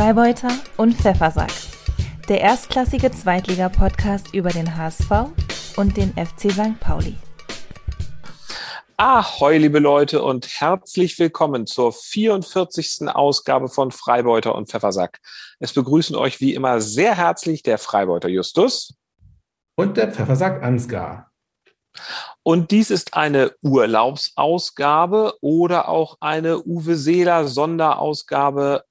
Freibeuter und Pfeffersack. Der erstklassige Zweitliga-Podcast über den HSV und den FC St. Pauli. Ahoi, liebe Leute, und herzlich willkommen zur 44. Ausgabe von Freibeuter und Pfeffersack. Es begrüßen euch wie immer sehr herzlich der Freibeuter Justus und der Pfeffersack Ansgar. Und dies ist eine Urlaubsausgabe oder auch eine Uwe Seeler Sonderausgabe,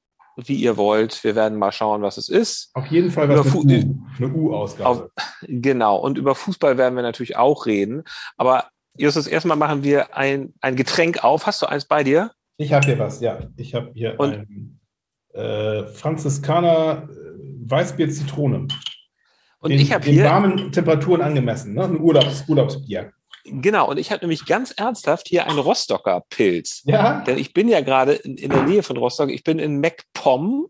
wie ihr wollt. Wir werden mal schauen, was es ist. Auf jeden Fall was Über mit U, eine U-Ausgabe. Genau. Und über Fußball werden wir natürlich auch reden. Aber Justus, erstmal machen wir ein, ein Getränk auf. Hast du eins bei dir? Ich habe hier was, ja. Ich habe hier Und- ein äh, Franziskaner äh, Weißbier Zitrone. Und den, ich habe hier, warmen Temperaturen angemessen, ne? Ein Urlaubs, Urlaubsbier. Genau, und ich habe nämlich ganz ernsthaft hier einen Rostocker Pilz. Ja? Denn ich bin ja gerade in, in der Nähe von Rostock. Ich bin in MacPom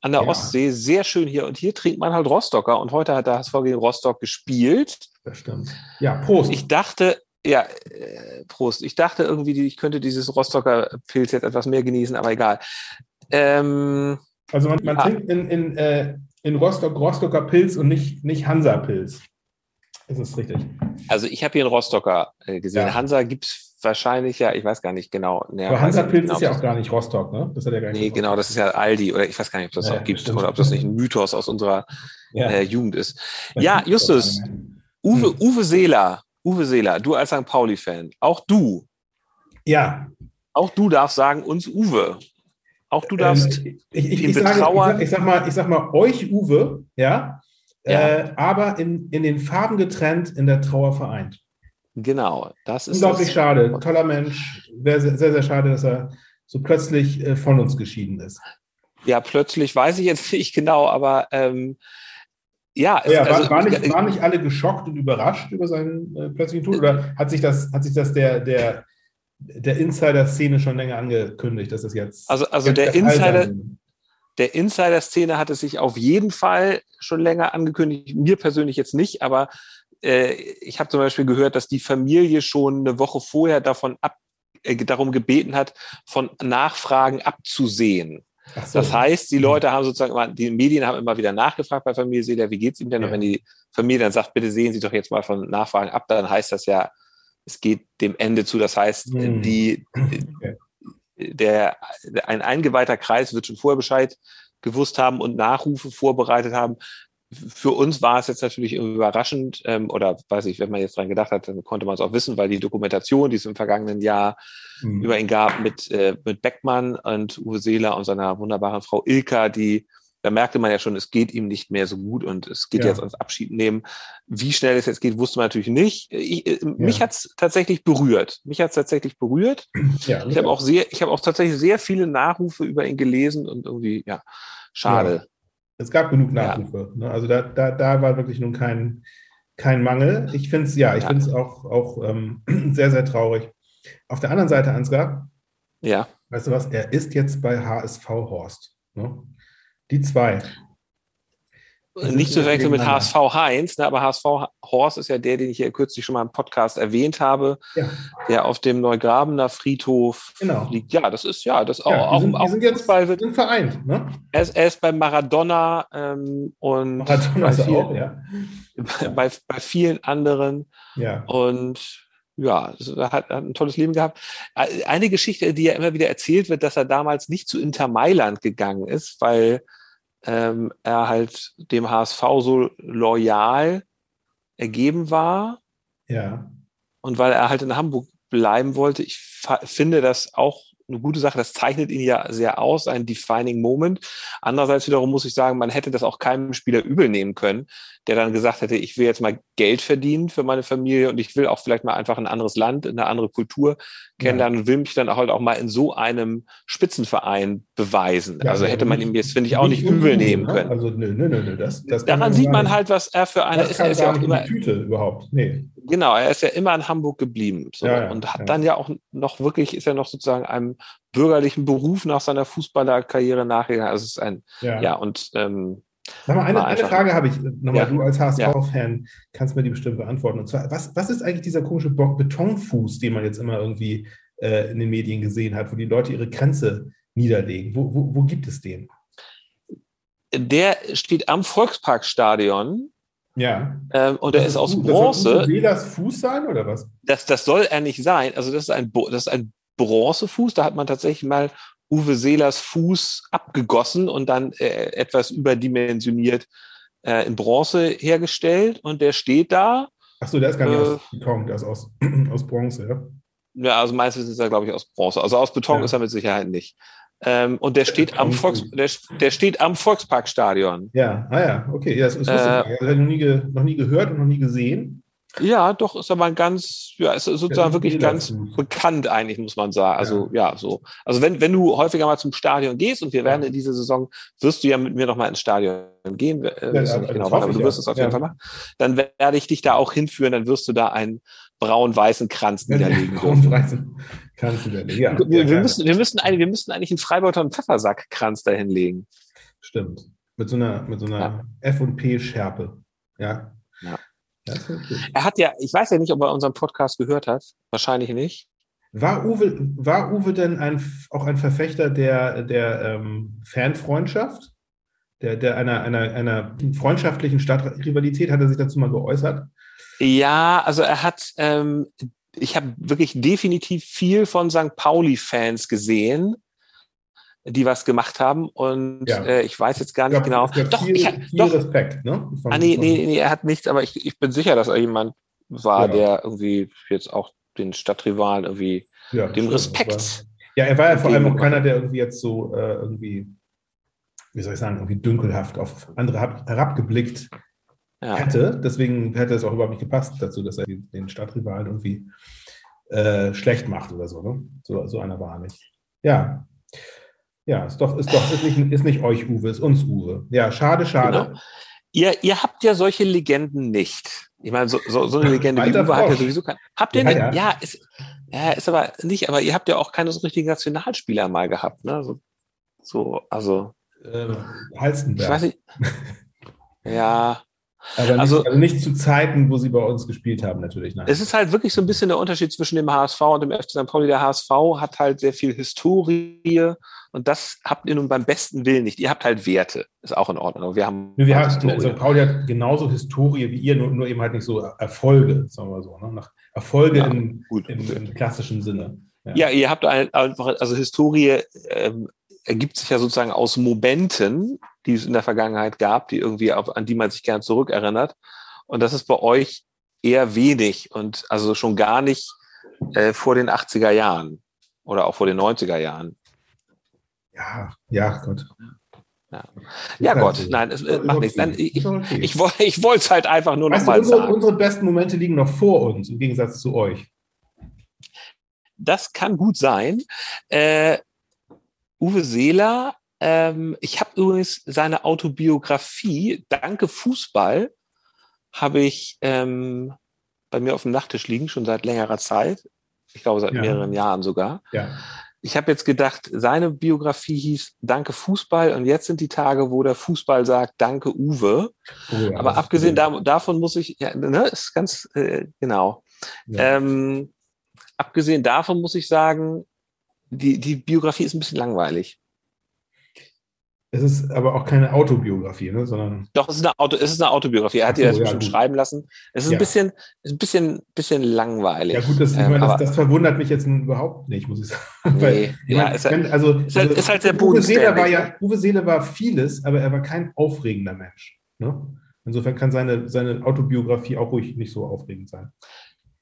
an der Ja. Ostsee. Sehr schön hier. Und hier trinkt man halt Rostocker. Und heute hat der HSV gegen Rostock gespielt. Das stimmt. Ja, Prost. Ich dachte, ja, äh, Prost. Ich dachte irgendwie, ich könnte dieses Rostocker Pilz jetzt etwas mehr genießen, aber egal. Ähm, also man, man Ja. trinkt in, in, äh, in Rostock Rostocker Pilz und nicht, nicht Hansa-Pilz. Ist es richtig? also ich habe hier einen Rostocker äh, gesehen. Ja. Hansa gibt's wahrscheinlich ja, ich weiß gar nicht genau. Ja, Aber weiß Hansa-Pilz nicht ist ja auch gar nicht Rostock, ne? Das hat ja gar das- nicht Nee, genau, das ist ja Aldi oder ich weiß gar nicht, ob das Ja, auch gibt stimmt. oder ob das nicht ein Mythos aus unserer Ja. äh, Jugend ist. Das ja, Justus. Uwe, Hm. Uwe Seeler, Uwe Seeler, du als St. Pauli-Fan, auch du, Ja, auch du darfst sagen, uns Uwe. Auch du darfst, Ähm, ich, ich, ich, sage, ich, sag, ich, sag mal, ich sag mal euch, Uwe, ja, Ja. Äh, aber in, in den Farben getrennt, in der Trauer vereint. genau, das ist Unglaublich das. schade. Toller Mensch. Sehr, sehr, sehr schade, dass er so plötzlich äh, von uns geschieden ist. Ja, plötzlich weiß ich jetzt nicht genau, aber ähm, ja, es, Ja, war, also, war, nicht, waren nicht alle geschockt und überrascht über seinen äh, plötzlichen Tod? Oder hat sich das, hat sich das der, der, der Insider-Szene schon länger angekündigt, dass das jetzt. Also- also der Insider- sein der Insider-Szene hat es sich auf jeden Fall schon länger angekündigt. Mir persönlich jetzt nicht, aber äh, ich habe zum Beispiel gehört, dass die Familie schon eine Woche vorher davon ab, äh, darum gebeten hat, von Nachfragen abzusehen. So. Das heißt, die Leute haben sozusagen, immer, die Medien haben immer wieder nachgefragt bei Familie Seeler, wie geht's ihm denn? Und Ja. wenn die Familie dann sagt, bitte sehen Sie doch jetzt mal von Nachfragen ab, dann heißt das ja, es geht dem Ende zu. Das heißt, Hm. die, Okay. Der, ein eingeweihter Kreis wird schon vorher Bescheid gewusst haben und Nachrufe vorbereitet haben. Für uns war es jetzt natürlich überraschend, ähm, oder weiß ich, wenn man jetzt dran gedacht hat, dann konnte man es auch wissen, weil die Dokumentation, die es im vergangenen Jahr Hm. über ihn gab mit, äh, mit Beckmann und Uwe Seeler und seiner wunderbaren Frau Ilka, die, da merkte man ja schon, es geht ihm nicht mehr so gut und es geht Ja. jetzt ans Abschied nehmen. Wie schnell es jetzt geht, wusste man natürlich nicht. Ich, äh, Mich hat's tatsächlich berührt. Mich hat's tatsächlich berührt. ja, Ich habe auch sehr, ich habe auch tatsächlich sehr viele Nachrufe über ihn gelesen und irgendwie, ja, schade. Es gab genug. Nachrufe. Ne? Also da, da, da war wirklich nun kein, kein Mangel. Ich finde es, ja, ich finde es auch, auch ähm, sehr, sehr traurig. Auf der anderen Seite, Ansgar, Ja, weißt du was, er ist jetzt bei HSV Horst. Ne? Die zwei. Die sind nicht zu verwechseln mit. HSV Heinz, ne, aber HSV Horst ist ja der, den ich hier kürzlich schon mal im Podcast erwähnt habe, Ja, der auf dem Neugrabener Friedhof Genau. liegt. Ja, das ist ja, das auch, ja die auch, sind, auch die sind jetzt wird. sind vereint. Ne? Er ist, er ist bei Maradona ähm, und Maradona bei, vielen, auch, ja. bei, bei vielen anderen. Ja. Und ja, hat, hat ein tolles Leben gehabt. Äh, Eine Geschichte, die ja immer wieder erzählt wird, dass er damals nicht zu Inter Mailand gegangen ist, weil ähm, er halt dem HSV so loyal ergeben war Ja. und weil er halt in Hamburg bleiben wollte. Ich finde das auch eine gute Sache. Das zeichnet ihn ja sehr aus, ein defining Moment. Andererseits wiederum muss ich sagen, man hätte das auch keinem Spieler übel nehmen können, der dann gesagt hätte, ich will jetzt mal Geld verdienen für meine Familie und ich will auch vielleicht mal einfach ein anderes Land, eine andere Kultur kennenlernen und will mich dann auch halt auch mal in so einem Spitzenverein beweisen. Ja, also hätte man ihm jetzt, finde ich, auch nicht übel nehmen ne? können. Also, nö, nö, nö, das, das Daran sieht man halt, was er für eine ist. Er ist ja auch immer, Tüte überhaupt. Nee. Genau, er ist ja immer in Hamburg geblieben so, Ja, ja, und hat ja. dann ja auch noch wirklich, ist ja noch sozusagen einem bürgerlichen Beruf nach seiner Fußballerkarriere nachgegangen. Also es ist ein, Ja. und ähm, Sag mal, eine, eine Frage habe ich nochmal. Du als HSV-Fan kannst mir die bestimmt beantworten. Und zwar, was, was ist eigentlich dieser komische Bo- Betonfuß, den man jetzt immer irgendwie äh, in den Medien gesehen hat, wo die Leute ihre Grenze niederlegen? Wo, wo, wo gibt es den? der steht am Volksparkstadion Ja. ähm, und Das ist aus Fu- Bronze. Das soll Velas Fuß sein oder was? das, das soll er nicht sein. Also das ist ein, das ist ein Bronzefuß. Da hat man tatsächlich mal Uwe Seelers Fuß abgegossen und dann äh, etwas überdimensioniert äh, in Bronze hergestellt. Und der steht da. Achso, der ist gar nicht Äh. aus Beton, der ist aus, aus Bronze, ja. Ja, also meistens ist er, glaube ich, aus Bronze. Also aus Beton Ja. ist er mit Sicherheit nicht. Ähm, und der steht am Beton Volks, der, der steht am Volksparkstadion. Ja, ah ja, okay. Ja, das, ich Äh. ich noch nie, ge, noch nie gehört und noch nie gesehen. Ja, doch, ist aber ein ganz, ja, ist sozusagen ist wirklich ganz Fuß. bekannt eigentlich, muss man sagen. Also, ja, so. Also, wenn, wenn du häufiger mal zum Stadion gehst und wir werden in dieser Saison, wirst du ja mit mir noch mal ins Stadion gehen, äh, Ja, ja, genau, wann, aber du ja. wirst es auf Ja. jeden Fall machen. Dann werde ich dich da auch hinführen, dann wirst du da einen braun-weißen Kranz niederlegen dürfen. Nicht. Ja, Wir, ja, wir, müssen, wir, müssen eigentlich, wir müssen eigentlich einen Freibeuter und Pfeffersackkranz da hinlegen. Stimmt. Mit so einer, mit so einer F&P-Schärpe. Ja. Ja. Er hat ja, ich weiß ja nicht, ob er unseren Podcast gehört hat. Wahrscheinlich nicht. War Uwe, war Uwe denn ein, auch ein Verfechter der, der ähm, Fanfreundschaft? Der, der einer, einer, einer freundschaftlichen Stadtrivalität? Hat er sich dazu mal geäußert? Ja, also er hat, ähm, ich habe wirklich definitiv viel von St. Pauli-Fans gesehen, die was gemacht haben. Und Ja. äh, ich weiß jetzt gar nicht Ich genau. Doch, viel, ich, viel doch. Respekt, ne? Von- Ah, nee, nee, nee, er hat nichts, aber ich, ich bin sicher, dass er jemand war, Ja. der irgendwie jetzt auch den Stadtrivalen irgendwie ja, dem stimmt, Respekt. Ja, er war ja vor allem auch keiner, der irgendwie jetzt so äh, irgendwie, wie soll ich sagen, irgendwie dünkelhaft auf andere herab- herabgeblickt Ja. hätte. Deswegen hätte es auch überhaupt nicht gepasst dazu, dass er den Stadtrivalen irgendwie äh, schlecht macht oder so. Ne? So, so einer war er nicht. Ja. Ja, ist doch, ist doch, ist nicht, ist nicht euch Uwe, ist uns Uwe. Ja, schade, schade. Genau. Ihr, ihr habt ja solche Legenden nicht. Ich meine, so, so, so eine Legende wie Uwe hat ja Frosch. sowieso kein. Habt ihr Ja, eine, ja. ja, ist, ja, ist aber nicht, aber ihr habt ja auch keine so richtigen Nationalspieler mal gehabt, ne? So, so also, Äh, ich Halstenberg. weiß nicht. Ja, Aber nicht, also- also, nicht zu Zeiten, wo sie bei uns gespielt haben, natürlich. Nein. es ist halt wirklich so ein bisschen der Unterschied zwischen dem HSV und dem FC St. Pauli. Der HSV hat halt sehr viel Historie und das habt ihr nun beim besten Willen nicht. Ihr habt halt Werte, ist auch in Ordnung. Wir haben wir haben. St. Pauli hat genauso Historie wie ihr, nur, nur eben halt nicht so Erfolge, sagen wir so. Ne? Nach Erfolge Ja, im, gut. im, im klassischen Sinne. Ja, ihr habt ein- einfach, also Historie ähm, ergibt sich ja sozusagen aus Momenten, die es in der Vergangenheit gab, die irgendwie auf, an die man sich gern zurückerinnert. Und das ist bei euch eher wenig und also schon gar nicht äh, vor den 80er Jahren oder auch vor den 90er Jahren. Ja, ja, Gott. Ja, ja Gott, so. nein, es äh, macht nichts. Nein, ich, ich, woll- ich wollte es halt einfach nur Weißt nochmal unsere, sagen. unsere besten Momente liegen noch vor uns, im Gegensatz zu euch. Das kann gut sein. Äh, Uwe Seeler, ähm, ich habe übrigens seine Autobiografie, Danke Fußball, habe ich ähm, bei mir auf dem Nachttisch liegen, schon seit längerer Zeit. Ich glaube, seit Ja. mehreren Jahren sogar. Ja. Ich habe jetzt gedacht, seine Biografie hieß Danke Fußball und jetzt sind die Tage, wo der Fußball sagt Danke Uwe. Oh, ja, Aber abgesehen da, davon muss ich, ja, ne, ist ganz äh, genau. Ja. Ähm, abgesehen davon muss ich sagen, die, die Biografie ist ein bisschen langweilig. Es ist aber auch keine Autobiografie, ne, sondern Doch, es ist eine, Auto, es ist eine Autobiografie. Er hat so, das ja, bestimmt gut. schreiben lassen. Es ist Ja. ein bisschen, ist ein bisschen, bisschen langweilig. ja gut, das, Ähm, meine, das, das verwundert mich jetzt überhaupt nicht, muss ich sagen. Nee, Weil, ich ja, meine, ist halt- also, ist halt- also ist halt sehr Uwe Seeler war ja, Uwe Seeler war vieles, aber er war kein aufregender Mensch. Ne? Insofern kann seine, seine Autobiografie auch ruhig nicht so aufregend sein.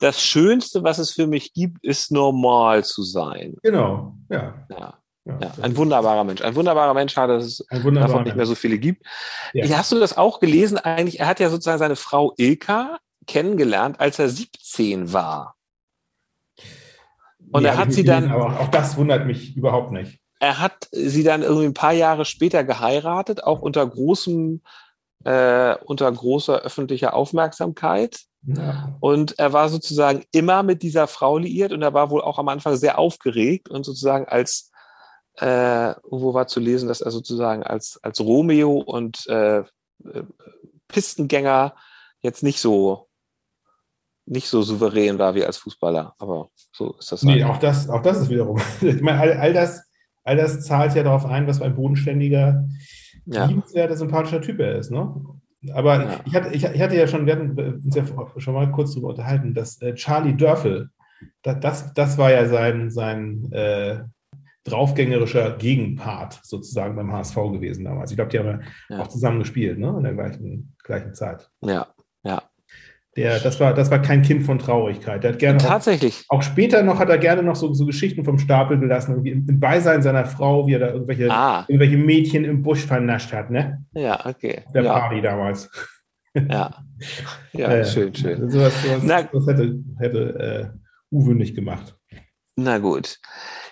Das Schönste, was es für mich gibt, ist normal zu sein. Genau, ja. Ja, ja. ja. Ein wunderbarer Mensch. Ein wunderbarer Mensch, schade, dass es davon nicht mehr so viele gibt. Ja. Hast du das auch gelesen? Eigentlich, er hat ja sozusagen seine Frau Ilka kennengelernt, als er 17 war. Und Nee, er hat sie gelesen, dann, Aber auch das wundert mich überhaupt nicht. er hat sie dann irgendwie ein paar Jahre später geheiratet, auch unter großem, äh, unter großer öffentlicher Aufmerksamkeit. Ja. Und er war sozusagen immer mit dieser Frau liiert und er war wohl auch am Anfang sehr aufgeregt und sozusagen als, äh, wo war zu lesen, dass er sozusagen als, als Romeo und äh, äh, Pistengänger jetzt nicht so nicht so souverän war wie als Fußballer, aber so ist das Nee, halt. auch das, auch das ist wiederum. Ich meine, all, all, das, all das zahlt ja darauf ein, was ein bodenständiger ja. liebenswerter, sympathischer Typ er ist. Ne? Aber ja. ich, hatte, ich, ich, hatte ja schon, wir hatten uns ja schon mal kurz darüber unterhalten, dass äh, Charlie Dörfel, das, das war ja sein, sein äh, draufgängerischer Gegenpart sozusagen beim HSV gewesen damals. Ich glaube, die haben ja, auch zusammen gespielt, ne? in der gleichen, gleichen Zeit. Ja, ja. Der, das, war, das war kein Kind von Traurigkeit. Der hat gerne Tatsächlich. Auch, auch, später noch hat er gerne noch so, so Geschichten vom Stapel gelassen, irgendwie im, im, Beisein seiner Frau, wie er da irgendwelche, ah. irgendwelche Mädchen im Busch vernascht hat, ne? Ja, okay. Der ja. Party damals. Ja. Ja, äh, schön, schön. Sowas, sowas, Na, das hätte, hätte äh, Uwe nicht gemacht. Na gut.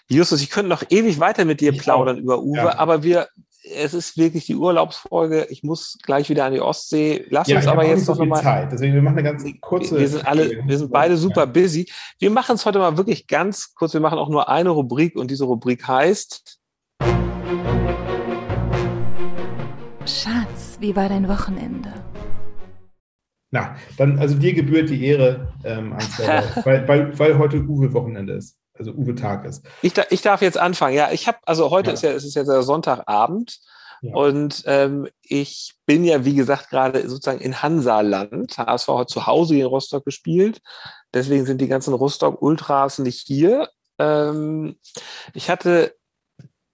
Justus, ich könnte noch ewig weiter mit dir ich plaudern auch. über Uwe, ja. aber wir, es ist wirklich die Urlaubsfolge. Ich muss gleich wieder an die Ostsee. Lass ja, uns aber jetzt noch mal. Zeit. Deswegen wir machen eine ganz kurze. Wir sind alle, wir sind beide super busy. Wir machen es heute mal wirklich ganz kurz. Wir machen auch nur eine Rubrik und diese Rubrik heißt. Schatz, wie war dein Wochenende? Na, dann, also dir gebührt die Ehre, ähm, weil, weil, weil heute Uwe-Wochenende ist also Uwe Tag ist. Ich, ich darf jetzt anfangen. Ja, ich habe, also heute ja. ist ja, es ist ja der Sonntagabend ja. und ähm, ich bin ja, wie gesagt, gerade sozusagen in Hansaland. HSV hat zu Hause in Rostock gespielt. Deswegen sind die ganzen Rostock-Ultras nicht hier. Ähm, ich hatte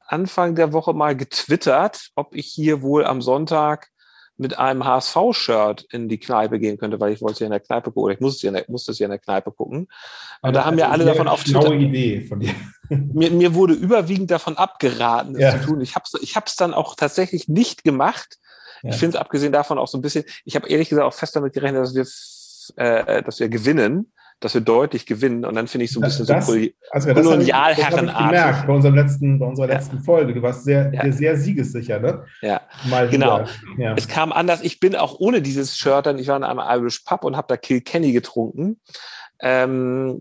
Anfang der Woche mal getwittert, ob ich hier wohl am Sonntag mit einem HSV-Shirt in die Kneipe gehen könnte, weil ich wollte ja in der Kneipe gucken, oder ich musste ja in der, musste es ja in der Kneipe gucken. Und da haben ja alle davon auf Twitter. Idee von dir. Mir, mir wurde überwiegend davon abgeraten, es ja. zu tun. Ich habe es ich hab's dann auch tatsächlich nicht gemacht. Ja. Ich finde es abgesehen davon auch so ein bisschen, ich habe ehrlich gesagt auch fest damit gerechnet, dass wir, äh, dass wir gewinnen dass wir deutlich gewinnen. Und dann finde ich so ein bisschen das, so also kolonialherrenartig. gemerkt bei, unserem letzten, bei unserer letzten ja. Folge. Du warst sehr, ja. sehr siegessicher, ne? Ja, Mal genau. Ja. Es kam anders. Ich bin auch ohne dieses Shirt dann, ich war in einem Irish Pub und habe da Kilkenny getrunken. Ähm,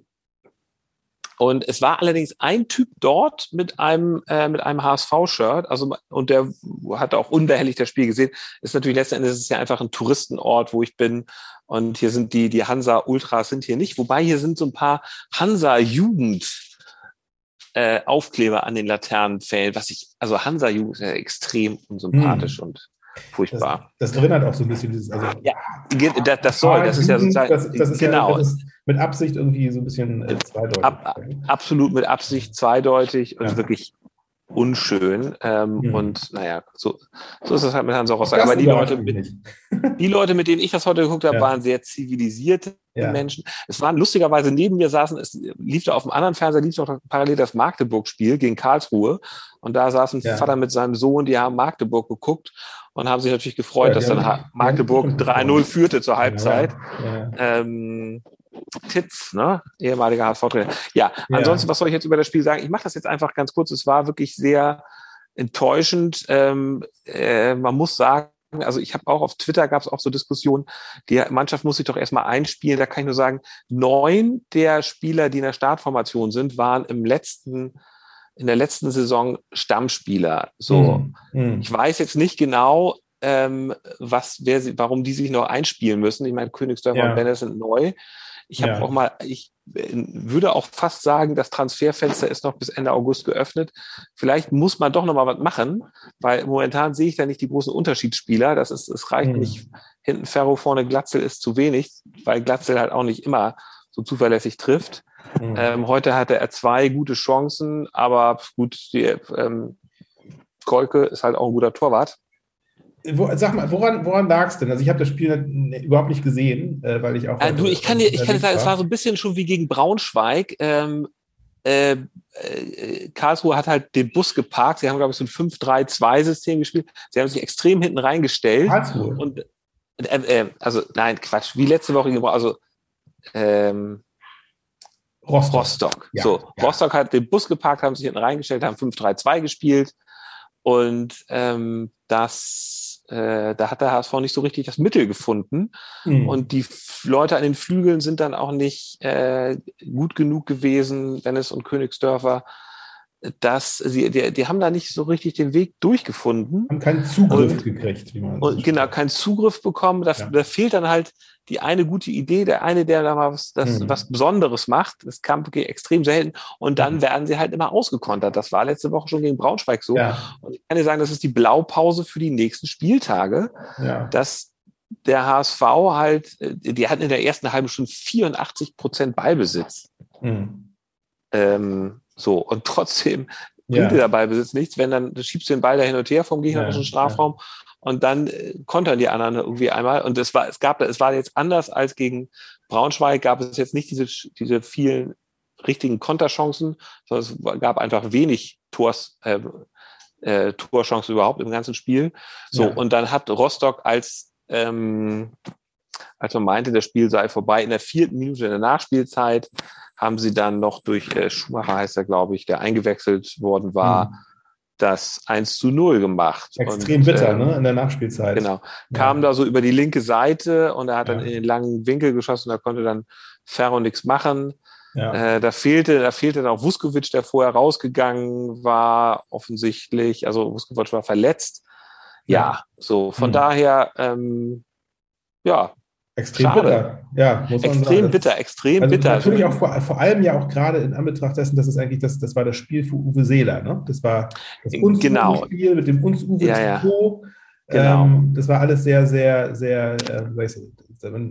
und es war allerdings ein Typ dort mit einem, äh, mit einem HSV-Shirt, also, und der hatte auch unbehelligt das Spiel gesehen. Ist natürlich letzten Endes ist ja einfach ein Touristenort, wo ich bin. Und hier sind die, die Hansa-Ultras sind hier nicht. Wobei hier sind so ein paar Hansa-Jugend, äh, Aufkleber an den Laternenpfählen, was ich, also Hansa-Jugend ist ja extrem unsympathisch hm. und furchtbar. Das, das, erinnert auch so ein bisschen dieses, also. Ja, das, das soll, das ist ja sozusagen, das, das ist genau. Ja, mit Absicht irgendwie so ein bisschen äh, zweideutig. Ab, absolut mit Absicht zweideutig und ja. wirklich unschön. Ähm, mhm. Und naja, so, so ist es halt mit Hans Rostock. Aber die Leute, mit, die Leute, mit denen ich das heute geguckt habe, ja. waren sehr zivilisierte ja. Menschen. Es waren lustigerweise neben mir saßen, es lief da auf dem anderen Fernseher, lief noch parallel das Magdeburg-Spiel gegen Karlsruhe. Und da saß ein ja. Vater mit seinem Sohn, die haben Magdeburg geguckt und haben sich natürlich gefreut, dass dann Magdeburg 3-0 führte zur Halbzeit. Ähm, Titz, ne? ehemaliger HSV-Trainer. Ja, ja, ansonsten, was soll ich jetzt über das Spiel sagen? Ich mache das jetzt einfach ganz kurz. Es war wirklich sehr enttäuschend. Ähm, äh, man muss sagen, also ich habe auch auf Twitter gab es auch so Diskussionen, die Mannschaft muss sich doch erstmal einspielen. Da kann ich nur sagen, neun der Spieler, die in der Startformation sind, waren im letzten in der letzten Saison Stammspieler. So, mm. ich weiß jetzt nicht genau, ähm, was, wer sie, warum die sich noch einspielen müssen. Ich meine, Königsdörfer ja. und Bennett sind neu. Ich habe ja. auch mal, ich äh, würde auch fast sagen, das Transferfenster ist noch bis Ende August geöffnet. Vielleicht muss man doch noch mal was machen, weil momentan sehe ich da nicht die großen Unterschiedsspieler. Das ist, es reicht mhm. nicht. Hinten Ferro, vorne Glatzel ist zu wenig, weil Glatzel halt auch nicht immer so zuverlässig trifft. Mhm. Ähm, heute hatte er zwei gute Chancen, aber gut, die, ähm, Kolke ist halt auch ein guter Torwart. Wo, sag mal, woran, woran lag es denn? Also ich habe das Spiel überhaupt nicht gesehen, äh, weil ich auch. Äh, du, ich kann dir, ich kann dir sagen, es war so ein bisschen schon wie gegen Braunschweig. Ähm, äh, äh, Karlsruhe hat halt den Bus geparkt. Sie haben, glaube ich, so ein 5-3-2-System gespielt. Sie haben sich extrem hinten reingestellt. Karlsruhe. Und, äh, also, nein, Quatsch, wie letzte Woche, also ähm, Rostock. Rostock. Ja, so, ja. Rostock hat den Bus geparkt, haben sich hinten reingestellt, haben 5-3-2 gespielt. Und ähm, das äh, da hat der HSV nicht so richtig das Mittel gefunden. Mhm. Und die Leute an den Flügeln sind dann auch nicht äh, gut genug gewesen, Dennis und Königsdörfer, dass sie, die, die haben da nicht so richtig den Weg durchgefunden. Haben keinen Zugriff und, gekriegt, wie man und Genau, keinen Zugriff bekommen. Das, ja. Da fehlt dann halt die eine gute Idee, der eine, der da mal was, das, mhm. was Besonderes macht. Das kam extrem selten. Und dann mhm. werden sie halt immer ausgekontert. Das war letzte Woche schon gegen Braunschweig so. Ja. Und ich kann dir sagen, das ist die Blaupause für die nächsten Spieltage, ja. dass der HSV halt, äh, die hatten in der ersten halben Stunde 84 Prozent Ballbesitz. Mhm. Ähm, so, und trotzdem bringt ja. der Ballbesitz nichts, wenn dann du schiebst du den Ball da hin und her vom gegnerischen ja, Strafraum ja. und dann äh, kontern die anderen irgendwie einmal. Und es war, es gab, es war jetzt anders als gegen Braunschweig, gab es jetzt nicht diese, diese vielen richtigen Konterchancen, sondern es gab einfach wenig Tors, äh, äh, Torchancen überhaupt im ganzen Spiel. So, und dann hat Rostock als ähm, als man meinte, das Spiel sei vorbei, in der vierten Minute in der Nachspielzeit haben sie dann noch durch äh, Schumacher heißt er, glaube ich, der eingewechselt worden war, mhm. das 1 zu 0 gemacht. Extrem und, bitter, ähm, ne? In der Nachspielzeit. Genau. Ja. Kam da so über die linke Seite und er hat ja. dann in den langen Winkel geschossen, da konnte dann Ferro nichts machen. Ja. Äh, da fehlte, da fehlte dann auch Vuskovic, der vorher rausgegangen war, offensichtlich. Also Vuskovic war verletzt. Ja, so von mhm. daher, ähm, ja, Extrem Schade. bitter. Ja, muss man extrem sagen. bitter, extrem also bitter. Natürlich auch vor, vor, allem ja auch gerade in Anbetracht dessen, dass es eigentlich das, das war das Spiel für Uwe Seeler, ne? Das war das uns genau. Spiel mit dem uns Uwe ja, ja. Genau. Ähm, das war alles sehr, sehr, sehr, äh, weiß ich,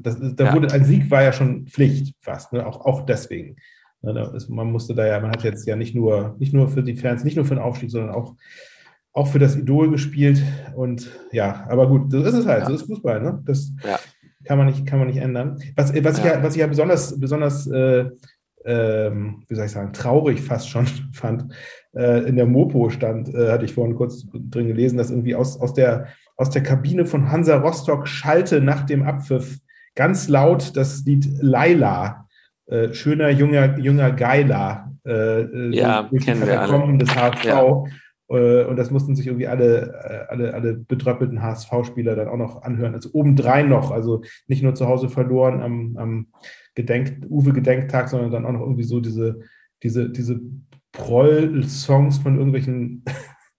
das, da ja. wurde ein Sieg war ja schon Pflicht fast, ne? auch, auch deswegen. Ne? Man musste da ja, man hat jetzt ja nicht nur, nicht nur für die Fans, nicht nur für den Aufstieg, sondern auch auch für das Idol gespielt und ja, aber gut, so ist es halt, ja. so ist Fußball, ne? Das, ja kann man nicht, kann man nicht ändern. Was, was, ich, ja, was ich ja besonders, besonders äh, ähm, wie soll ich sagen, traurig fast schon fand, äh, in der Mopo stand, äh, hatte ich vorhin kurz drin gelesen, dass irgendwie aus, aus, der, aus der Kabine von Hansa Rostock schallte nach dem Abpfiff ganz laut das Lied Laila, äh, schöner junger, junger Geiler, äh, äh, ja, kennen wir des HV. Ja. Äh, und das mussten sich irgendwie alle, äh, alle, alle betröppelten HSV-Spieler dann auch noch anhören. Also obendrein noch, also nicht nur zu Hause verloren am, am Gedenk, Uwe-Gedenktag, sondern dann auch noch irgendwie so diese, diese, diese Proll-Songs von irgendwelchen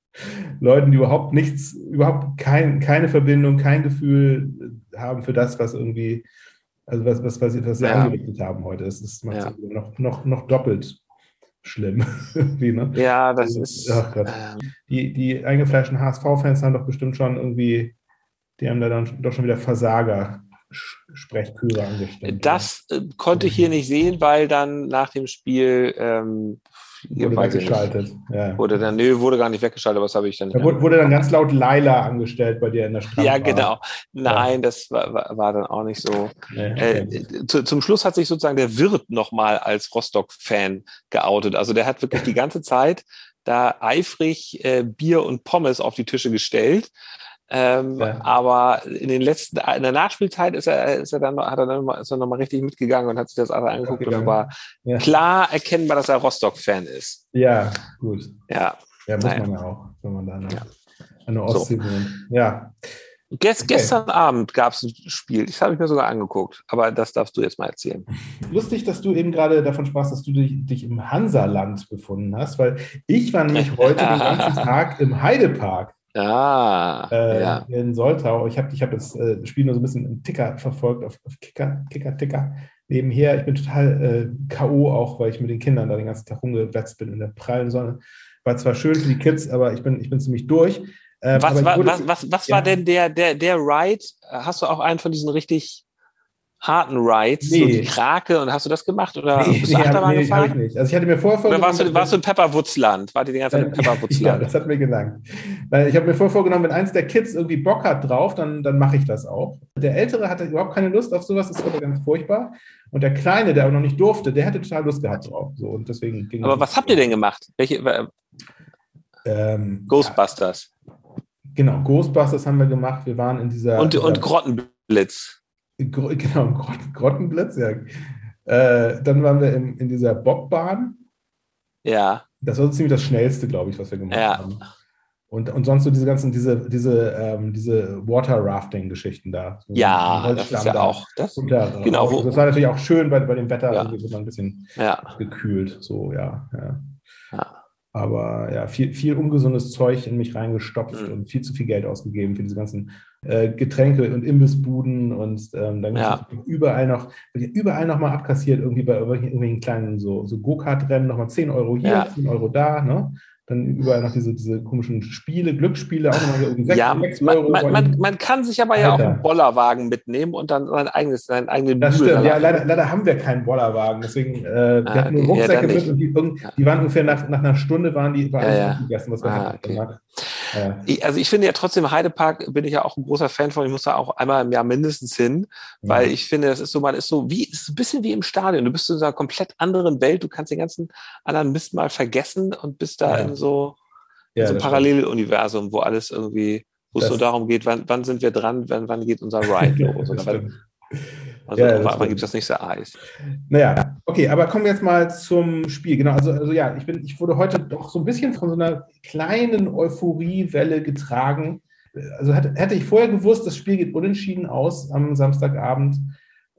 Leuten, die überhaupt nichts, überhaupt kein, keine Verbindung, kein Gefühl haben für das, was irgendwie, also was, was, was, was sie ja. angerichtet haben heute. Das ist ja. noch, noch, noch doppelt schlimm. ne? Ja, das ist. Ach Gott. Ähm, die, die eingefleischten HSV-Fans haben doch bestimmt schon irgendwie, die haben da dann doch schon wieder Versager. Sprechchöre angestellt. Das äh, konnte ich hier nicht sehen, weil dann nach dem Spiel ähm, Wurde weggeschaltet. Ja. Wurde dann, nö, wurde gar nicht weggeschaltet, was habe ich dann nicht. Da wurde, wurde, dann ganz laut Laila angestellt bei dir in der Straße. Ja, genau. Nein, ja. das war, war, war, dann auch nicht so. Nee, okay. äh, zu, zum Schluss hat sich sozusagen der Wirt nochmal als Rostock-Fan geoutet. Also der hat wirklich die ganze Zeit da eifrig äh, Bier und Pommes auf die Tische gestellt. Ähm, ja. Aber in den letzten, in der Nachspielzeit ist er, ist er dann, hat er dann mal, ist er nochmal richtig mitgegangen und hat sich das alles angeguckt und war ja. klar erkennbar, dass er Rostock-Fan ist. Ja, gut. Ja. Ja, muss Nein. man ja auch, wenn man da eine, ja. eine Ostsee so. wohnt. Ja. Gest, okay. Gestern Abend gab es ein Spiel, das habe ich mir sogar angeguckt, aber das darfst du jetzt mal erzählen. Lustig, dass du eben gerade davon sprachst, dass du dich, dich im Hansaland befunden hast, weil ich war nämlich heute den ganzen Tag im Heidepark. Ah, äh, ja. in Soltau. Ich habe ich hab das äh, Spiel nur so ein bisschen im Ticker verfolgt, auf, auf Kicker, Kicker, Ticker. Nebenher, ich bin total äh, K.O. auch, weil ich mit den Kindern da den ganzen Tag rumgewetzt bin in der prallen Sonne. War zwar schön für die Kids, aber ich bin, ich bin ziemlich durch. Ähm, was, wurde, was, was, was ja. war denn der, der, der Ride? Hast du auch einen von diesen richtig harten Rides, nee. so die Krake und hast du das gemacht oder nee, bist du Achterbahn nee, gefahren? Ich nicht. Also ich hatte mir vorher Oder warst du, warst du in Pepperwoodsland? War die ganze Zeit in Pepperwoodsland? ja, das hat mir gelangt. Ich habe mir vorher vorgenommen, wenn eins der Kids irgendwie Bock hat drauf, dann, dann mache ich das auch. Der Ältere hatte überhaupt keine Lust auf sowas, das ist aber ganz furchtbar. Und der Kleine, der auch noch nicht durfte, der hätte total Lust gehabt drauf. So, und deswegen ging aber was habt ihr denn gemacht? Welche, ähm, Ghostbusters. Ja. Genau, Ghostbusters haben wir gemacht. Wir waren in dieser. Und, und Grottenblitz. Genau, Grottenblitz, ja. Äh, dann waren wir in, in dieser Bobbahn. Ja. Das war so ziemlich das Schnellste, glaube ich, was wir gemacht ja. haben. Und, und sonst so diese ganzen, diese, diese, ähm, diese Water-Rafting-Geschichten da. So ja, das ist ja da auch. Das, unter, genau, wo, das war natürlich auch schön bei, bei dem Wetter, ja. wird man ein bisschen ja. gekühlt. So, ja. ja. ja. Aber ja, viel, viel ungesundes Zeug in mich reingestopft Mhm. und viel zu viel Geld ausgegeben für diese ganzen äh, Getränke und Imbissbuden und ähm, dann Ja. überall noch, überall noch mal abkassiert, irgendwie bei irgendwelchen, irgendwelchen kleinen so, so Go-Kart-Rennen, nochmal 10 Euro hier, Ja. 10 Euro da, ne? Dann überall noch diese, diese komischen Spiele, Glücksspiele, auch nochmal irgendwie 6, Ja, 6 man, Euro. man, man, man kann sich aber ja auch Alter. einen Bollerwagen mitnehmen und dann sein eigenes, seinen eigenen Das stimmt, ja, leider, leider haben wir keinen Bollerwagen, deswegen, äh, wir Ah, hatten nur ja, Rucksäcke dann mit und die, Ja. die waren ungefähr nach, nach einer Stunde waren die, war Ja, alles ja. aufgegessen, was wir Ah, hatten. okay. Ja. Ja. Ich- Also ich finde ja trotzdem, Heidepark bin ich ja auch ein großer Fan von. Ich muss da auch einmal im Jahr mindestens hin, weil ich finde, es ist so, man ist so wie, ist ein bisschen wie im Stadion. Du bist in so einer komplett anderen Welt. Du kannst den ganzen anderen Mist mal vergessen und bist da Ja. in so, Ja, in so einem das Paralleluniversum, wo alles irgendwie, wo es Das- so darum geht, wann, wann sind wir dran, wann, wann geht unser Ride los? Also Ja, das wann stimmt. gibt das nächste Eis? Naja, okay, aber kommen wir jetzt mal zum Spiel. Genau, also, also ja, ich, bin, ich wurde heute doch so ein bisschen von so einer kleinen Euphoriewelle getragen. Also hätte, hätte ich vorher gewusst, das Spiel geht unentschieden aus am Samstagabend,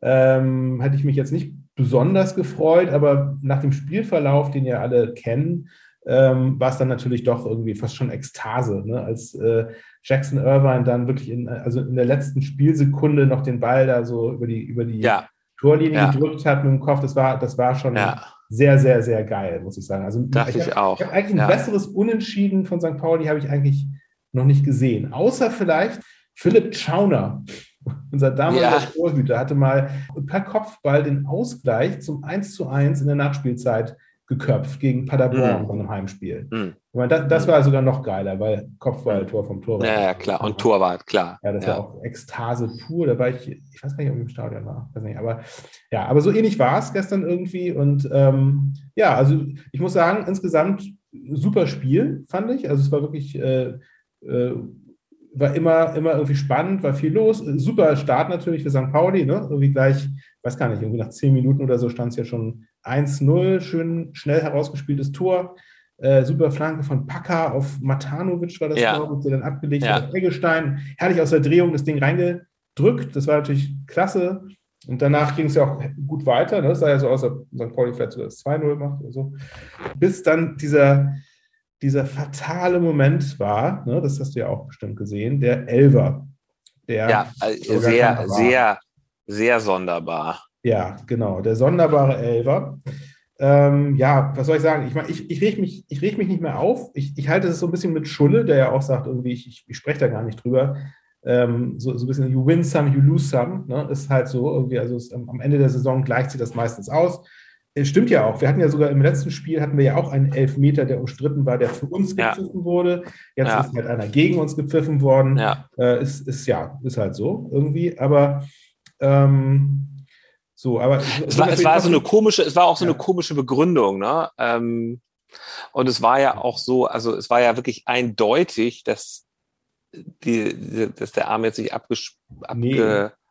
ähm, hätte ich mich jetzt nicht besonders gefreut, aber nach dem Spielverlauf, den ja alle kennen, ähm, war es dann natürlich doch irgendwie fast schon Ekstase, ne? als äh, Jackson Irvine dann wirklich in, also in der letzten Spielsekunde noch den Ball da so über die, über die Ja, Torlinie Ja. gedrückt hat mit dem Kopf, das war, das war schon ja, sehr, sehr, sehr geil, muss ich sagen. Also dachte ich ich habe auch. hab eigentlich ein besseres Unentschieden von St. Pauli habe ich eigentlich noch nicht gesehen. Außer vielleicht Philipp Schauner, unser damaliger Ja. Torhüter, hatte mal per Kopfball den Ausgleich zum 1 zu 1 in der Nachspielzeit geköpft gegen Paderborn Mhm. einem Heimspiel. Hm. Ich meine, das, das war sogar noch geiler, weil Kopfball, Tor vom Torwart. Ja, ja, klar. Und Torwart, klar. Ja, das ja. war auch Ekstase pur. Da war ich, ich weiß gar nicht, ob ich im Stadion war. Weiß nicht, aber ja, aber so ähnlich war es gestern irgendwie. Und ähm, ja, also ich muss sagen, insgesamt super Spiel, fand ich. Also es war wirklich, äh, äh, war immer, immer irgendwie spannend, war viel los. Super Start natürlich für St. Pauli, ne? Irgendwie gleich, weiß gar nicht, irgendwie nach zehn Minuten oder so stand es ja schon 1-0, schön schnell herausgespieltes Tor. Äh, super Flanke von Paka auf Matanovic war das, Ja. glaube ich, der dann abgelegt Ja. hat. Eggestein, herrlich aus der Drehung das Ding reingedrückt. Das war natürlich klasse. Und danach ging es ja auch gut weiter. Ne? Das sah ja so aus, als ob St. Pauli vielleicht sogar das 2-0 macht oder so. Bis dann dieser, dieser fatale Moment war, ne? das hast du ja auch bestimmt gesehen, der Elver. Der Ja, sogar sehr, sehr, sehr sonderbar. Ja, genau, der sonderbare Elver. Ähm, ja, was soll ich sagen? Ich meine, ich, ich reg mich, ich reg mich nicht mehr auf. Ich, ich halte es so ein bisschen mit Schulle, der ja auch sagt, irgendwie, ich, ich, ich spreche da gar nicht drüber. Ähm, so, so ein bisschen, you win some, you lose some. Ne? Ist halt so irgendwie, also es, am Ende der Saison gleicht sich das meistens aus. Es stimmt ja auch. Wir hatten ja sogar im letzten Spiel hatten wir ja auch einen Elfmeter, der umstritten war, der für uns Ja. gepfiffen wurde. Jetzt Ja. ist halt einer gegen uns gepfiffen worden. Ja, Äh, ist, ist ja, ist halt so irgendwie. Aber ähm, so, aber es war, es war so eine komische, es war auch so Ja. eine komische Begründung, ne? Ähm, und es war ja auch so, also es war ja wirklich eindeutig, dass die, dass der Arm jetzt nicht abges, Nee.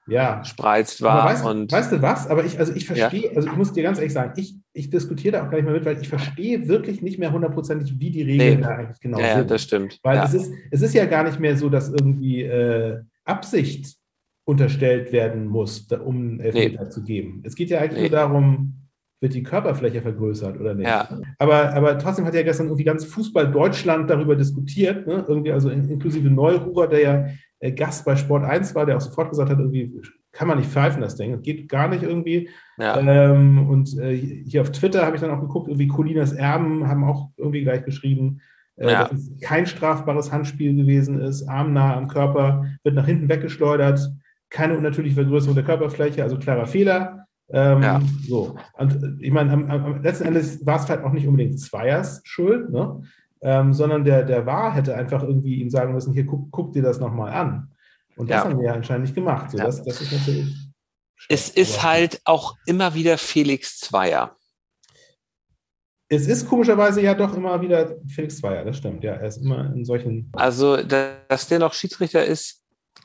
abgespreizt ja. war weißt, und weißt du was? Aber ich, also ich verstehe, also ich muss dir ganz ehrlich sagen, ich, ich diskutiere da auch gar nicht mehr mit, weil ich verstehe wirklich nicht mehr hundertprozentig, wie die Regeln Nee. da eigentlich genau ja, ja, sind. das stimmt. Weil ja. es, ist, es ist ja gar nicht mehr so, dass irgendwie äh, Absicht unterstellt werden muss, um Elfmeter zu geben. Es geht ja eigentlich Nee. nur darum, wird die Körperfläche vergrößert oder nicht. Ja. Aber, aber trotzdem hat ja gestern irgendwie ganz Fußball Deutschland darüber diskutiert, ne? irgendwie also in, inklusive Neururer, der ja äh, Gast bei Sport 1 war, der auch sofort gesagt hat, irgendwie kann man nicht pfeifen, das Ding. Das geht gar nicht irgendwie. ja. Ähm, und äh, hier auf Twitter habe ich dann auch geguckt, irgendwie Colinas Erben haben auch irgendwie gleich geschrieben, äh, Ja. dass es kein strafbares Handspiel gewesen ist, Arm nah am Körper, wird nach hinten weggeschleudert, keine unnatürliche Vergrößerung der Körperfläche, also klarer Fehler. Ähm, Ja. So. Und ich meine, am, am, letzten Endes war es halt auch nicht unbedingt Zweiers Schuld, ne? ähm, sondern der, der war hätte einfach irgendwie ihm sagen müssen, hier, guck, guck dir das nochmal an. Und das Ja. haben wir ja anscheinend nicht gemacht. So, Ja. das, das ist natürlich. Es ist Aber- halt auch immer wieder Felix Zweier. Es ist komischerweise ja doch immer wieder Felix Zweier, das stimmt. Ja, er ist immer in solchen. Also, da- dass der noch Schiedsrichter ist,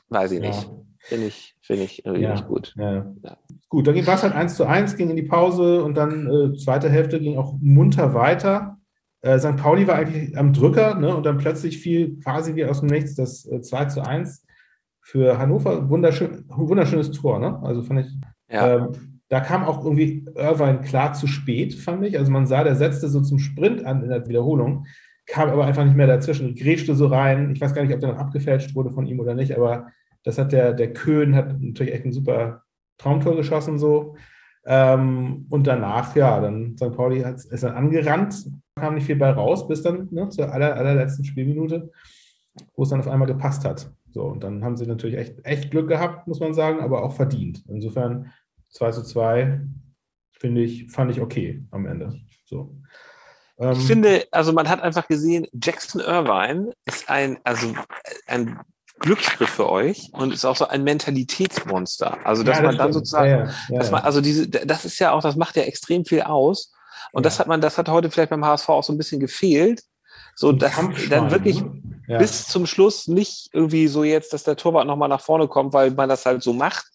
weiß ich Ja. nicht. Finde ich, finde ich irgendwie Ja. nicht gut. Ja. Ja. Gut, dann war es halt 1 zu 1, ging in die Pause und dann äh, zweite Hälfte ging auch munter weiter. Äh, St. Pauli war eigentlich am Drücker ne, und dann plötzlich fiel quasi wie aus dem Nichts das äh, 2 zu 1 für Hannover. Wunderschön, wunderschönes Tor, ne? Also fand ich Ja. ähm, Da kam auch irgendwie Irvine klar zu spät, fand ich. Also man sah, der setzte so zum Sprint an in der Wiederholung, kam aber einfach nicht mehr dazwischen, grätschte so rein. Ich weiß gar nicht, ob der noch abgefälscht wurde von ihm oder nicht, aber das hat der, der Köhn hat natürlich echt ein super Traumtor geschossen so. Ähm, und danach, ja, dann St. Pauli hat, ist dann angerannt, kam nicht viel bei raus, bis dann ne, zur aller, allerletzten Spielminute, wo es dann auf einmal gepasst hat. So, und dann haben sie natürlich echt, echt Glück gehabt, muss man sagen, aber auch verdient. Insofern 2 zu 2, finde ich, fand ich okay am Ende. So. Ähm, ich finde, also man hat einfach gesehen, Jackson Irvine ist ein, also ein Glücksgriff für euch und ist auch so ein Mentalitätsmonster. Also, dass ja, das man dann sozusagen, ja, ja, dass man, also diese, das ist ja auch, das macht ja extrem viel aus. Und das hat man, das hat heute vielleicht beim HSV auch so ein bisschen gefehlt. So, dass dann wirklich ne? bis zum Schluss nicht irgendwie so jetzt, dass der Torwart nochmal nach vorne kommt, weil man das halt so macht,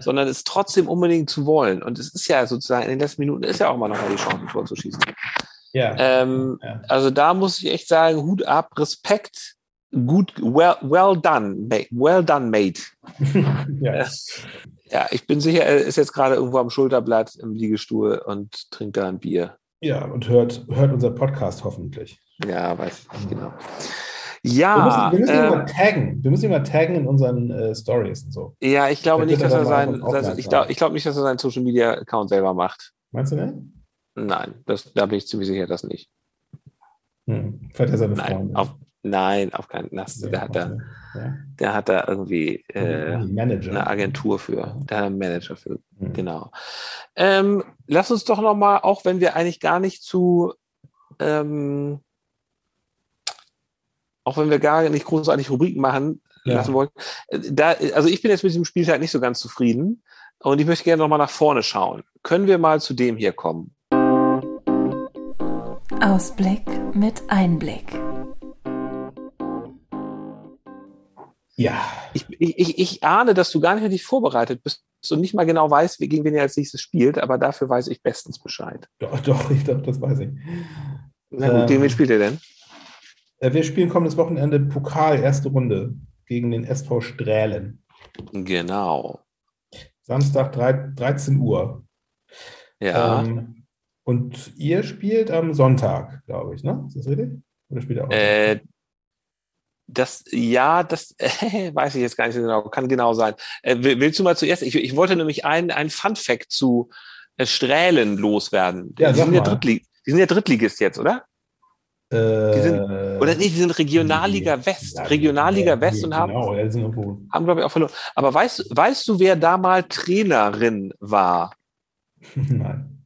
sondern es trotzdem unbedingt zu wollen. Und es ist ja sozusagen in den letzten Minuten ist ja auch mal nochmal die Chance, ein Tor zu schießen. Ja. Ähm, also da muss ich echt sagen, Hut ab, Respekt gut, well, well done, mate, well done, mate. ja. ja, ich bin sicher, er ist jetzt gerade irgendwo am Schulterblatt im Liegestuhl und trinkt da ein Bier. Ja, und hört, hört unser Podcast hoffentlich. Ja, weiß ich nicht genau. Ja. Wir müssen, wir müssen äh, ihn mal taggen. Wir müssen ihn mal taggen in unseren äh, Stories und so. Ja, ich glaube nicht, dass er sein, dass, ich glaube glaub nicht, dass er seinen Social Media Account selber macht. Meinst du nicht? Nein, das, da bin ich ziemlich sicher, dass nicht. Hm. Vielleicht er seine Nein, Freunde. Auf, Nein, auf keinen Fall. Der, hat da, ja. der hat da irgendwie äh, eine Agentur für. Der hat einen Manager für. Mhm. Genau. Ähm, lass uns doch nochmal, auch wenn wir eigentlich gar nicht zu, ähm, auch wenn wir gar nicht großartig Rubriken machen ja. lassen wollen, äh, da, also ich bin jetzt mit diesem Spieltag nicht so ganz zufrieden und ich möchte gerne nochmal nach vorne schauen. Können wir mal zu dem hier kommen? Ausblick mit Einblick. Ja. Ich, ich, ich ahne, dass du gar nicht richtig vorbereitet bist und nicht mal genau weißt, gegen wen er als nächstes spielt, aber dafür weiß ich bestens Bescheid. Doch, doch, ich glaube, das weiß ich. Na gut, ähm, gegen wen spielt ihr denn? Äh, wir spielen kommendes Wochenende Pokal, erste Runde, gegen den SV Strählen. Genau. Samstag 3, 13 Uhr. Ja. Ähm, und ihr spielt am Sonntag, glaube ich, ne? Ist das richtig? Oder spielt ihr auch? Äh, das, ja, das äh, weiß ich jetzt gar nicht so genau, kann genau sein. Äh, willst du mal zuerst? Ich, ich wollte nämlich ein, ein Fun-Fact zu äh, Strählen loswerden. Ja, die, sind ja Drittlig die sind ja Drittligist jetzt, oder? Äh, die sind, oder nee, die sind Regionalliga West. Ja, Regionalliga ja, West und haben, genau, haben glaube ich, auch verloren. Aber weißt, weißt du, wer da mal Trainerin war? Nein.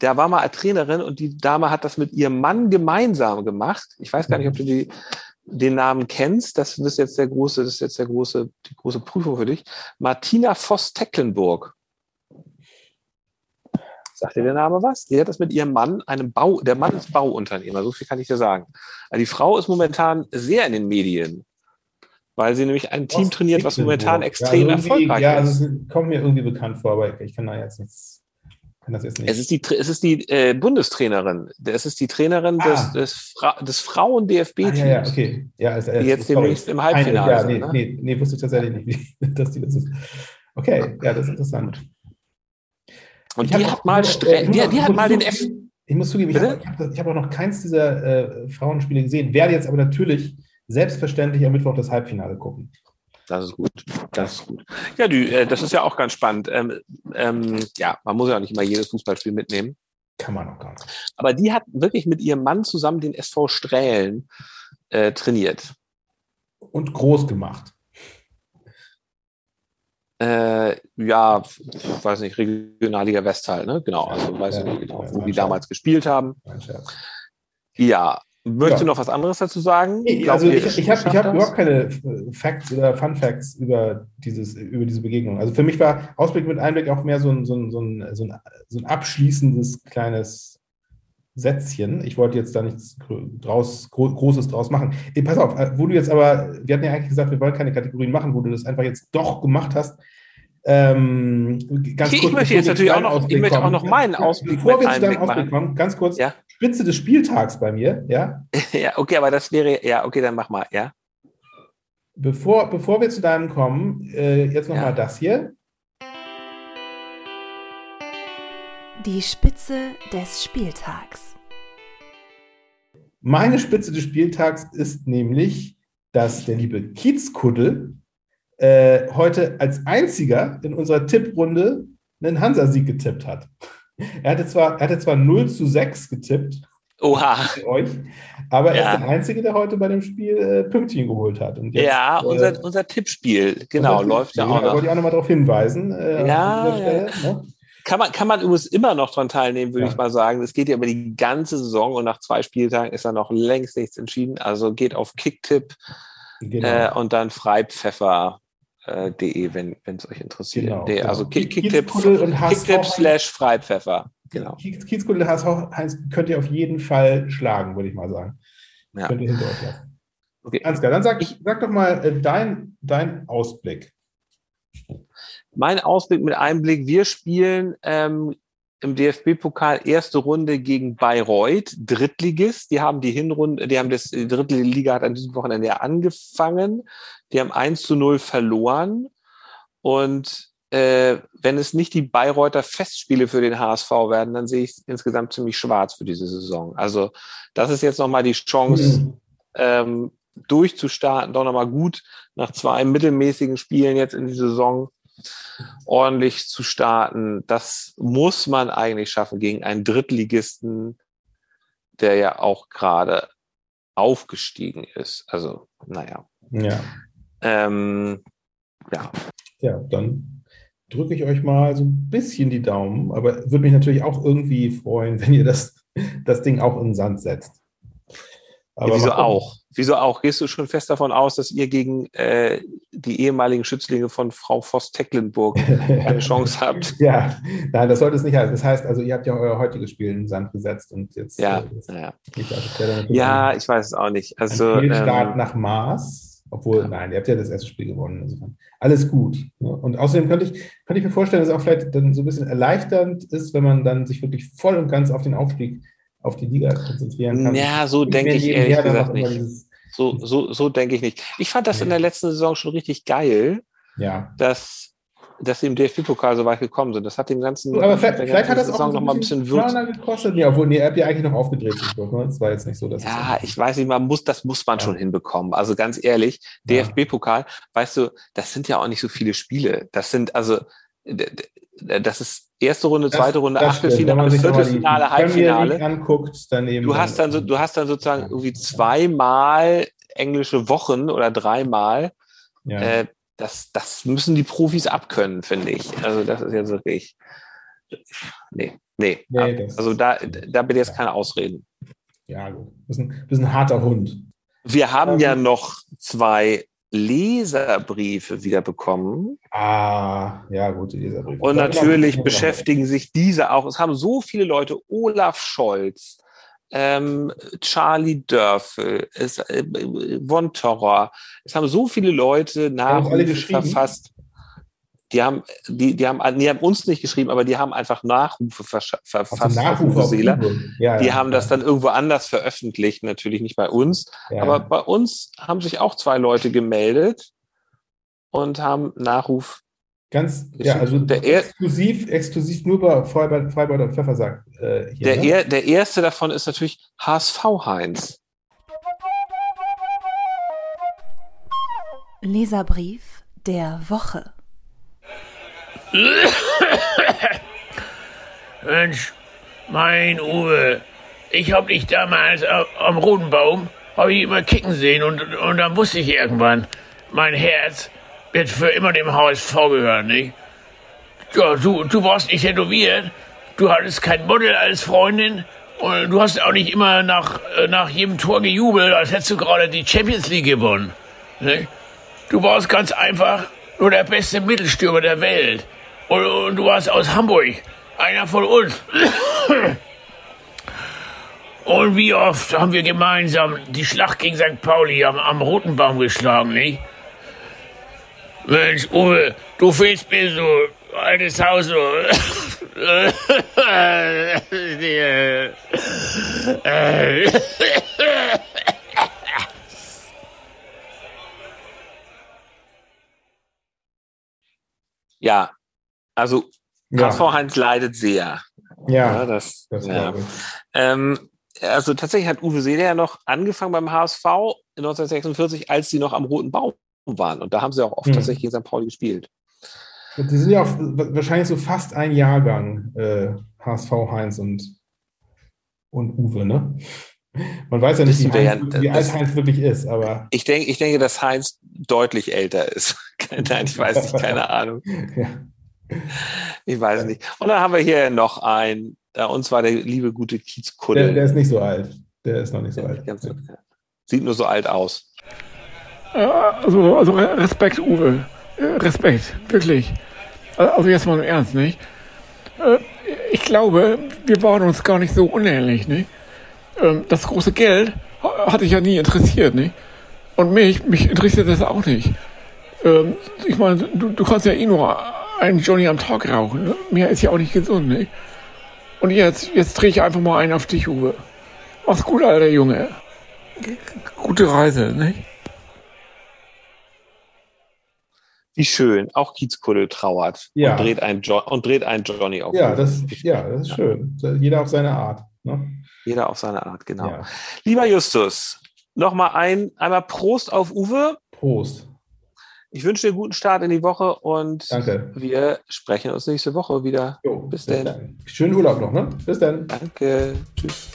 Der war mal Trainerin und die Dame hat das mit ihrem Mann gemeinsam gemacht. Ich weiß gar nicht, ob du die den Namen kennst, das ist jetzt der große, das ist jetzt der große, die große Prüfung für dich. Martina Voss-Tecklenburg. Sagt dir der Name was? Die hat das mit ihrem Mann, einem Bau, der Mann ist Bauunternehmer, so viel kann ich dir sagen. Also die Frau ist momentan sehr in den Medien, weil sie nämlich ein Team trainiert, was momentan extrem ja, erfolgreich ja, ist. Ja, also es kommt mir irgendwie bekannt vor, aber ich kann da jetzt nichts das jetzt nicht. Es ist die, es ist die äh, Bundestrainerin. Es ist die Trainerin ah. des, des, Fra des Frauen-DFB-Teams. Ah, ja, ja, okay. Ja, also, die jetzt demnächst im Halbfinale ja, nee. Ne? Nee, nee, wusste ich tatsächlich nicht, dass die das ist. Okay, ja, das ist interessant. Und ich die hat mal, äh, die, die hat mal den F. Ich muss zugeben, ich habe hab auch noch keins dieser äh, Frauenspiele gesehen, werde jetzt aber natürlich selbstverständlich am Mittwoch das Halbfinale gucken. Das ist gut. Das ist gut. Ja, die, äh, das ist ja auch ganz spannend. Ähm, ähm, ja, man muss ja auch nicht immer jedes Fußballspiel mitnehmen. Kann man auch gar nicht. Aber die hat wirklich mit ihrem Mann zusammen den SV Strählen äh, trainiert. Und groß gemacht. Äh, ja, weiß nicht, Regionalliga Westhal, ne? Genau, also weiß ja, ich nicht genau, wo die damals gespielt haben. Ja, Möchtest ja. du noch was anderes dazu sagen? Also ich, ich, ich habe hab überhaupt keine Facts oder Fun Facts über, dieses, über diese Begegnung. Also für mich war Ausblick mit Einblick auch mehr so ein, so ein, so ein, so ein, abschließendes kleines Sätzchen. Ich wollte jetzt da nichts draus, Großes draus machen. Ey, pass auf, wo du jetzt aber, wir hatten ja eigentlich gesagt, wir wollen keine Kategorien machen, wo du das einfach jetzt doch gemacht hast. Ähm, ich, kurz, möchte jetzt natürlich auch noch, ich möchte auch noch meinen Ausblick Bevor wir zu deinem Ausblick kommen, ganz kurz, ja? Spitze des Spieltags bei mir, ja? ja, okay, aber das wäre, ja, okay, dann mach mal, ja. Bevor, bevor wir zu deinem kommen, äh, jetzt nochmal ja. das hier. Die Spitze des Spieltags. Meine Spitze des Spieltags ist nämlich, dass der liebe Kiezkuddel äh, heute als einziger in unserer Tipprunde einen Hansa-Sieg getippt hat. Er hatte, zwar, er hatte zwar 0 zu 6 getippt, Oha. euch, aber er Ja. ist der Einzige, der heute bei dem Spiel äh, Pünktchen geholt hat. Und jetzt, Ja, äh, unser, unser Tippspiel, genau, unser läuft ja Tippspiel, auch Da wollte ich auch nochmal darauf hinweisen. Äh, Ja, Stelle, ne? Kann man, kann man übrigens immer noch dran teilnehmen, würde Ja. ich mal sagen. Es geht ja über die ganze Saison und nach zwei Spieltagen ist da noch längst nichts entschieden. Also geht auf Kicktipp Genau. äh, und dann freipfeffer.de, äh, de, wenn es euch interessiert. Genau, Nee, genau. Also Kick, Kicktipp, Kicktipp slash freipfeffer. Genau. Kiez- Kiezkuddel HSV könnt ihr auf jeden Fall schlagen, würde ich mal sagen. Ja. Könnt ihr hinter euch lassen. Okay. Ansgar, dann sag, Ich- sag doch mal äh, dein, dein Ausblick. Mein Ausblick mit Einblick, wir spielen ähm, im DFB-Pokal erste Runde gegen Bayreuth, Drittligist. Die haben die Hinrunde, die haben das, die dritte Liga hat an diesem Wochenende ja angefangen. Die haben 1 zu 0 verloren. Und äh, wenn es nicht die Bayreuther Festspiele für den HSV werden, dann sehe ich es insgesamt ziemlich schwarz für diese Saison. Also das ist jetzt nochmal die Chance, Mhm. ähm, durchzustarten, doch nochmal gut nach zwei mittelmäßigen Spielen jetzt in die Saison ordentlich zu starten. Das muss man eigentlich schaffen gegen einen Drittligisten, der ja auch gerade aufgestiegen ist. Also, naja. Ja. Ähm, ja, Ja, dann drücke ich euch mal so ein bisschen die Daumen, aber würde mich natürlich auch irgendwie freuen, wenn ihr das, das Ding auch in den Sand setzt. Aber wieso mal gucken. auch? Wieso auch? Gehst du schon fest davon aus, dass ihr gegen äh, die ehemaligen Schützlinge von Frau Voss-Tecklenburg eine Chance habt? Ja, nein, das sollte es nicht heißen. Das heißt, also ihr habt ja euer heutiges Spiel in den Sand gesetzt und jetzt Ja, äh, naja. nicht, also natürlich ja, ein- ich weiß es auch nicht. ein Also, Fehlstart ähm, nach Maß, obwohl, nein, ihr habt ja das erste Spiel gewonnen. Insofern. Alles gut. Ne? Und außerdem könnte ich, könnte ich mir vorstellen, dass es auch vielleicht dann so ein bisschen erleichternd ist, wenn man dann sich wirklich voll und ganz auf den Aufstieg, auf die Liga konzentrieren kann. Ja, so denke ich ehrlich gesagt nicht. dieses- So, so, so denke ich nicht. Ich fand das in der letzten Saison schon richtig geil, Ja. dass, dass sie im DFB-Pokal so weit gekommen sind. Das hat dem ganzen, aber vielleicht, vielleicht hat das auch Saison noch mal ein bisschen Würze. Gekostet. Ja, obwohl, nee, habt ja eigentlich noch aufgedreht. Ne? Das war jetzt nicht so, dass es- Ja, ich weiß nicht, man muss, das muss man Ja. schon hinbekommen. Also ganz ehrlich, Ja. DFB-Pokal, weißt du, das sind ja auch nicht so viele Spiele. Das sind also, das ist erste Runde, Das- zweite Runde, Achtelfinale, Viertelfinale, Halbfinale. Anguckt, daneben. Du hast dann so, du hast dann sozusagen irgendwie zweimal englische Wochen oder dreimal. ja. Äh, das, das müssen die Profis abkönnen, finde ich. Also das ist jetzt wirklich. Nee, nee. Nee, also da, da bitte jetzt keine Ausreden. ja, gut. Das ist ein, das ist ein harter Hund. Wir haben Ähm, ja noch zwei Leserbriefe wieder bekommen. Ah, ja, gut, die Leserbriefe. Und natürlich beschäftigen sich diese auch. Es haben so viele Leute, Olaf Scholz, ähm, Charlie Dörfel, es, äh, Von Torra. Es haben so viele Leute Nachrufe geschrieben? verfasst. Die haben, die, die, haben, die haben uns nicht geschrieben, aber die haben einfach Nachrufe versch- Ach so, verfasst. auf Nachrufe. Google. Ja, Die ja, haben das ja, dann irgendwo anders veröffentlicht, natürlich nicht bei uns. ja. Aber bei uns haben sich auch zwei Leute gemeldet und haben Nachruf. ganz, ja, also Der er- exklusiv, exklusiv nur bei Freiburg, Freiburg und Pfeffer sagt. Äh, hier, Der, ne? er, der erste davon ist natürlich HSV Heinz. Leserbrief der Woche. Mensch, mein Uwe, ich hab dich damals a- am Roten Baum, hab ich immer kicken sehen und, und dann wusste ich irgendwann, mein Herz wird für immer dem HSV gehören, nicht? Ja, du, du warst nicht tätowiert, du hattest kein Model als Freundin und du hast auch nicht immer nach, äh, nach jedem Tor gejubelt, als hättest du gerade die Champions League gewonnen, nicht? Du warst ganz einfach nur der beste Mittelstürmer der Welt. Und, du warst aus Hamburg. Einer von uns. Und wie oft haben wir gemeinsam die Schlacht gegen St. Pauli am, am Roten Baum geschlagen, nicht? Mensch, Uwe, du fehlst mir so, altes Haus so. Ja, also Ja. HSV Heinz leidet sehr. Ja, das, das ja. Ähm, also tatsächlich hat Uwe Seeler ja noch angefangen beim HSV 1946, als sie noch am Roten Baum waren. Und da haben sie auch oft Hm. tatsächlich gegen St. Pauli gespielt. Die sind ja auch wahrscheinlich so fast ein Jahrgang, äh, HSV, Heinz und, und Uwe, ne? Man weiß ja nicht, wie, Heinz, ja, wie alt Heinz wirklich ist, aber Ich denke, ich denke, dass Heinz deutlich älter ist. Nein, ich weiß nicht, keine Ahnung. ja. Ich weiß nicht. Und dann haben wir hier noch einen, äh, und zwar der liebe gute Kiezkuddel. der, der ist nicht so alt. Der ist noch nicht so Der alt. ganz so- Sieht nur so alt aus. Ja, also, also Respekt, Uwe. Äh, Respekt, wirklich. Also jetzt mal im Ernst, nicht? Äh, Ich glaube, wir waren uns gar nicht so unähnlich, nicht? Ähm, Das große Geld ha- hat dich ja nie interessiert, nicht? Und mich, mich interessiert das auch nicht. Ähm, Ich meine, du, du kannst ja eh nur einen Johnny am Tag rauchen, ne? Mehr ist ja auch nicht gesund, nicht? Und jetzt, jetzt drehe ich einfach mal einen auf dich, Uwe. Mach's gut, alter Junge. G- Gute Reise, nicht? Wie schön. Auch Kiezkuddel trauert Ja. und, dreht einen jo und dreht einen Johnny auf. Ja, das, ja, das ist schön. Jeder auf seine Art. Ne? Jeder auf seine Art, genau. Ja. Lieber Justus, nochmal ein, einmal Prost auf Uwe. Prost. Ich wünsche dir einen guten Start in die Woche und Danke. wir sprechen uns nächste Woche wieder. Jo, Bis denn. Schönen Urlaub noch, ne? Bis dann. Danke. Tschüss.